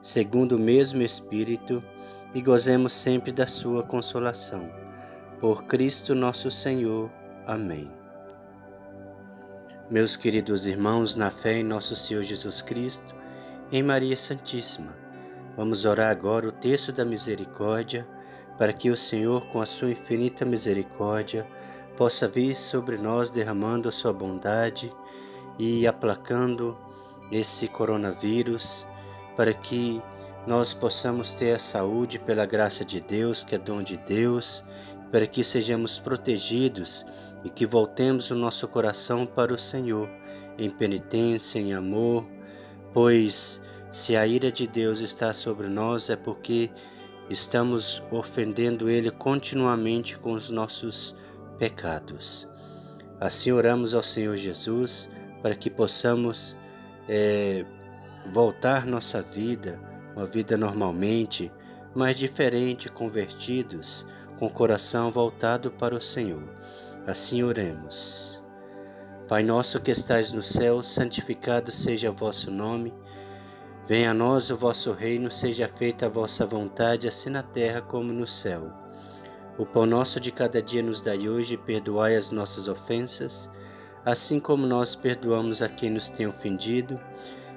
segundo o mesmo Espírito, e gozemos sempre da sua consolação. Por Cristo nosso Senhor. Amém. Meus queridos irmãos, na fé em nosso Senhor Jesus Cristo, em Maria Santíssima, vamos orar agora o texto da misericórdia, para que o Senhor, com a sua infinita misericórdia, possa vir sobre nós derramando a sua bondade e aplacando esse coronavírus, para que nós possamos ter a saúde pela graça de Deus, que é dom de Deus, para que sejamos protegidos e que voltemos o nosso coração para o Senhor em penitência, em amor, pois se a ira de Deus está sobre nós é porque estamos ofendendo Ele continuamente com os nossos pecados. Assim oramos ao Senhor Jesus para que possamos é, voltar nossa vida, uma vida normalmente, mas diferente, convertidos, com o coração voltado para o Senhor. Assim oremos. Pai nosso que estais no céu, santificado seja o vosso nome. Venha a nós o vosso reino, seja feita a vossa vontade, assim na terra como no céu. O pão nosso de cada dia nos dai hoje, perdoai as nossas ofensas, assim como nós perdoamos a quem nos tem ofendido,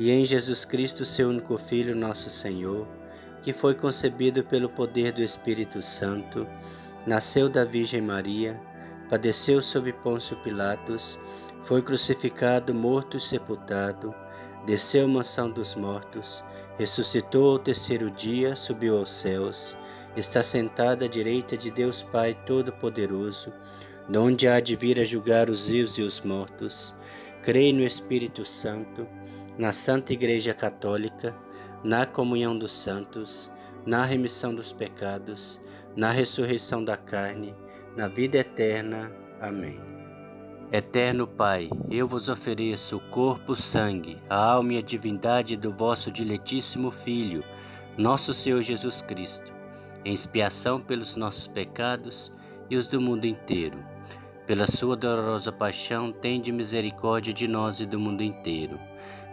e em Jesus Cristo, seu único Filho, nosso Senhor, que foi concebido pelo poder do Espírito Santo, nasceu da Virgem Maria, padeceu sob Pôncio Pilatos, foi crucificado, morto e sepultado, desceu à mansão dos mortos, ressuscitou ao terceiro dia, subiu aos céus, está sentado à direita de Deus Pai Todo-Poderoso, de onde há de vir a julgar os vivos e os mortos. Creio no Espírito Santo, na Santa Igreja Católica, na comunhão dos santos, na remissão dos pecados, na ressurreição da carne, na vida eterna. Amém. Eterno Pai, eu vos ofereço o corpo, o sangue, a alma e a divindade do vosso diletíssimo Filho, nosso Senhor Jesus Cristo, em expiação pelos nossos pecados e os do mundo inteiro pela sua dolorosa paixão, tende misericórdia de nós e do mundo inteiro.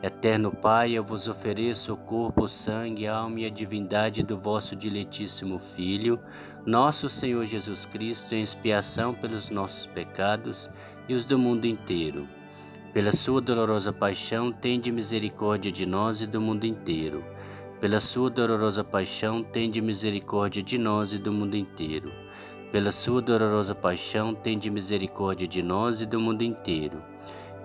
Eterno Pai, eu vos ofereço o corpo, o sangue, a alma e a divindade do vosso diletíssimo Filho, nosso Senhor Jesus Cristo, em expiação pelos nossos pecados e os do mundo inteiro. Pela sua dolorosa paixão, tende misericórdia de nós e do mundo inteiro. Pela sua dolorosa paixão, tende misericórdia de nós e do mundo inteiro. Pela sua dolorosa paixão, tende misericórdia de nós e do mundo inteiro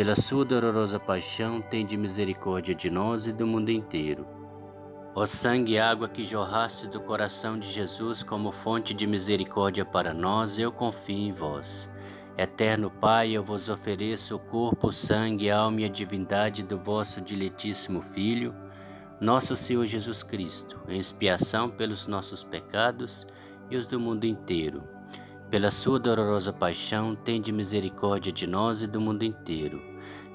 Pela sua dolorosa paixão, tende misericórdia de nós e do mundo inteiro. Ó sangue e água que jorraste do coração de Jesus como fonte de misericórdia para nós, eu confio em vós. Eterno Pai, eu vos ofereço o corpo, sangue, alma e a divindade do vosso diletíssimo Filho, nosso Senhor Jesus Cristo, em expiação pelos nossos pecados e os do mundo inteiro. Pela sua dolorosa paixão, tende misericórdia de nós e do mundo inteiro.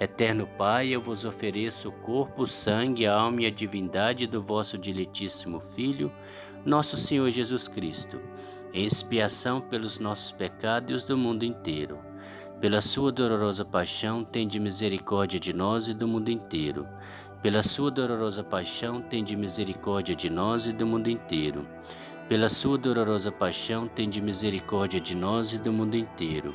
Eterno Pai, eu vos ofereço o corpo, sangue, a alma e a divindade do vosso diletíssimo Filho, nosso Senhor Jesus Cristo, em expiação pelos nossos pecados e os do mundo inteiro pela sua dolorosa paixão, tende misericórdia de nós e do mundo inteiro. Pela sua dolorosa paixão, tende misericórdia de nós e do mundo inteiro. Pela sua dolorosa paixão, tende misericórdia de nós e do mundo inteiro.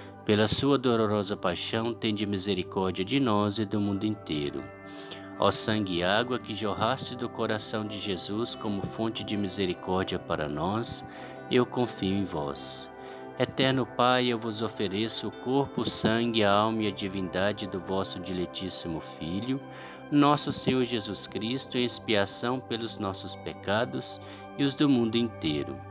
Pela sua dolorosa paixão, tende misericórdia de nós e do mundo inteiro. Ó sangue e água que jorraste do coração de Jesus como fonte de misericórdia para nós, eu confio em vós. Eterno Pai, eu vos ofereço o corpo, o sangue, a alma e a divindade do vosso diletíssimo Filho, nosso Senhor Jesus Cristo, em expiação pelos nossos pecados e os do mundo inteiro.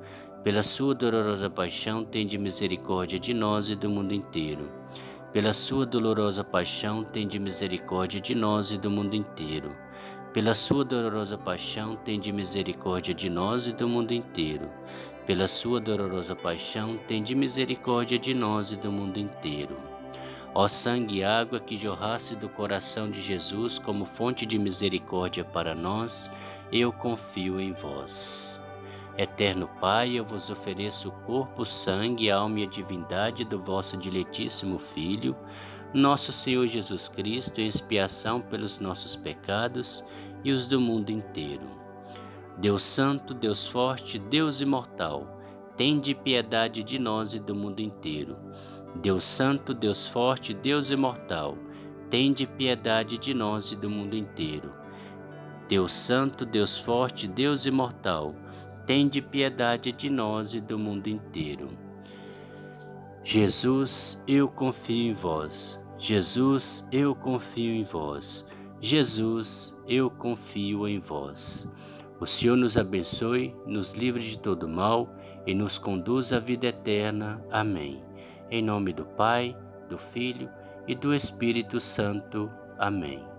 Pela sua dolorosa paixão, tende misericórdia de nós e do mundo inteiro. Pela sua dolorosa paixão, tende misericórdia de nós e do mundo inteiro. Pela sua dolorosa paixão, tende misericórdia de nós e do mundo inteiro pela sua dolorosa paixão, tende misericórdia de nós e do mundo inteiro. Ó sangue e água que jorrasse do coração de Jesus como fonte de misericórdia para nós, eu confio em vós. Eterno Pai, eu vos ofereço o corpo, sangue, alma e a divindade do vosso diletíssimo Filho, nosso Senhor Jesus Cristo, em expiação pelos nossos pecados e os do mundo inteiro Deus Santo, Deus Forte, Deus Imortal, tende piedade de nós e do mundo inteiro. Deus Santo, Deus Forte, Deus Imortal, tende piedade de nós e do mundo inteiro. Deus Santo, Deus Forte, Deus Imortal, tende piedade de nós e do mundo inteiro. Jesus, eu confio em vós. Jesus, eu confio em vós. Jesus, eu confio em vós. O Senhor nos abençoe, nos livre de todo mal e nos conduz à vida eterna. Amém. Em nome do Pai, do Filho e do Espírito Santo. Amém.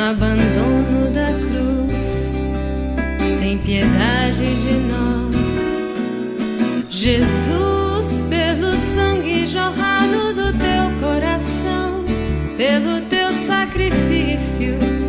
No abandono da cruz, tem piedade de nós. Jesus, pelo sangue jorrado do teu coração, pelo teu sacrifício